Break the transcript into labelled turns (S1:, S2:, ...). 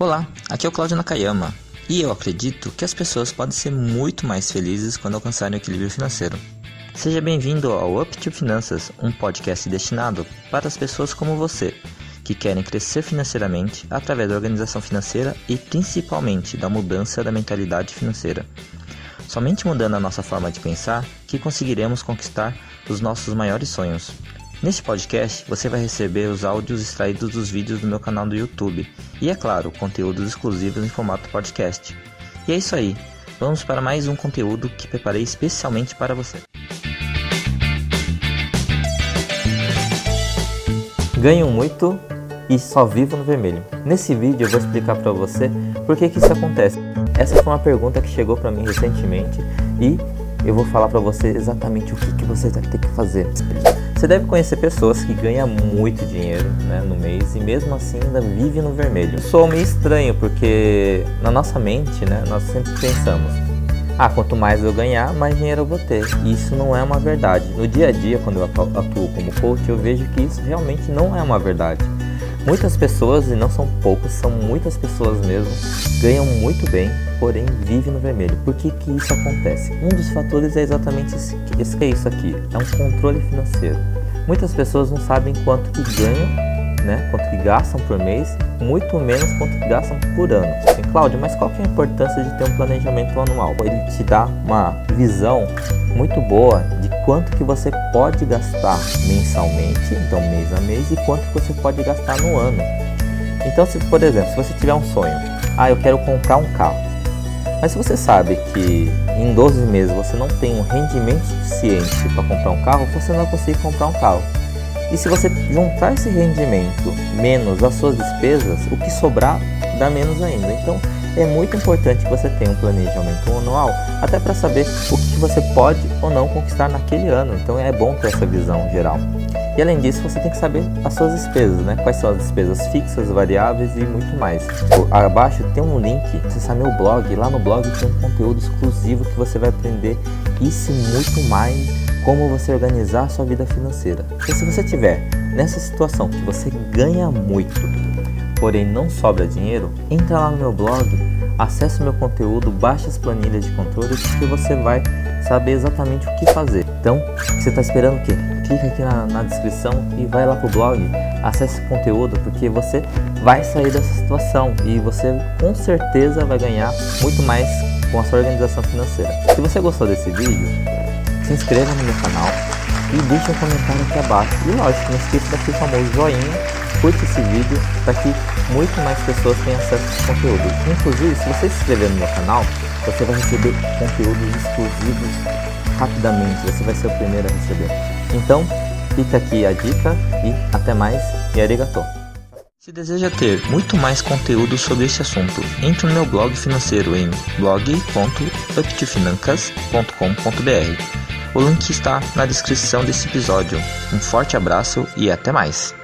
S1: Olá, aqui é o Claudio Nakayama e eu acredito que as pessoas podem ser muito mais felizes quando alcançarem o equilíbrio financeiro. Seja bem-vindo ao Up to Finanças, um podcast destinado para as pessoas como você, que querem crescer financeiramente através da organização financeira e principalmente da mudança da mentalidade financeira. Somente mudando a nossa forma de pensar que conseguiremos conquistar os nossos maiores sonhos. Neste podcast, você vai receber os áudios extraídos dos vídeos do meu canal do YouTube e, é claro, conteúdos exclusivos em formato podcast. E é isso aí, vamos para mais um conteúdo que preparei especialmente para você. Ganho muito e só vivo no vermelho. Nesse vídeo eu vou explicar para você por que, que isso acontece. Essa foi uma pergunta que chegou para mim recentemente e eu vou falar para você exatamente o que, que você vai ter que fazer. Você deve conhecer pessoas que ganham muito dinheiro né, no mês e mesmo assim ainda vive no vermelho. Sou meio estranho porque na nossa mente né, nós sempre pensamos ah, quanto mais eu ganhar, mais dinheiro eu vou ter. E isso não é uma verdade. No dia a dia, quando eu atuo como coach, eu vejo que isso realmente não é uma verdade. Muitas pessoas, e não são poucas, são muitas pessoas mesmo, ganham muito bem, porém vivem no vermelho. Por que, que isso acontece? Um dos fatores é exatamente esse, é isso aqui, é um controle financeiro. Muitas pessoas não sabem quanto que ganham, né, quanto que gastam por mês, muito menos quanto que gastam por ano. Cláudio, mas qual que é a importância de ter um planejamento anual? Ele te dá uma visão muito boa quanto que você pode gastar mensalmente, então mês a mês, e quanto que você pode gastar no ano. Então, se por exemplo, se você tiver um sonho, ah, eu quero comprar um carro. Mas se você sabe que em 12 meses você não tem um rendimento suficiente para comprar um carro, você não vai conseguir comprar um carro. E se você juntar esse rendimento menos as suas despesas, o que sobrar dá menos ainda. Então é muito importante que você tenha um planejamento anual, até para saber o que você pode ou não conquistar naquele ano. Então é bom ter essa visão geral. E além disso, você tem que saber as suas despesas, né? Quais são as despesas fixas, variáveis e muito mais. Abaixo tem um link, acessar meu blog. Lá no blog tem um conteúdo exclusivo que você vai aprender isso e muito mais como você organizar a sua vida financeira. E se você tiver nessa situação que você ganha muito, porém não sobra dinheiro, entra lá no meu blog, acesse meu conteúdo, baixe as planilhas de controle que você vai saber exatamente o que fazer. Então, você está esperando o quê? clica aqui na, na descrição e vai lá pro blog, acesse o conteúdo, porque você vai sair dessa situação e você com certeza vai ganhar muito mais com a sua organização financeira. Se você gostou desse vídeo, se inscreva no meu canal e deixe um comentário aqui abaixo. E lógico, não esqueça daquele famoso joinha, curte esse vídeo para que muito mais pessoas tenham acesso a esse conteúdo. Inclusive, se você se inscrever no meu canal, você vai receber conteúdos exclusivos rapidamente, você vai ser o primeiro a receber. Então, fica aqui a dica e até mais e arigato. Se deseja ter muito mais conteúdo sobre este assunto, entre no meu blog financeiro em blog.uptofinancas.com.br. O link está na descrição desse episódio. Um forte abraço e até mais!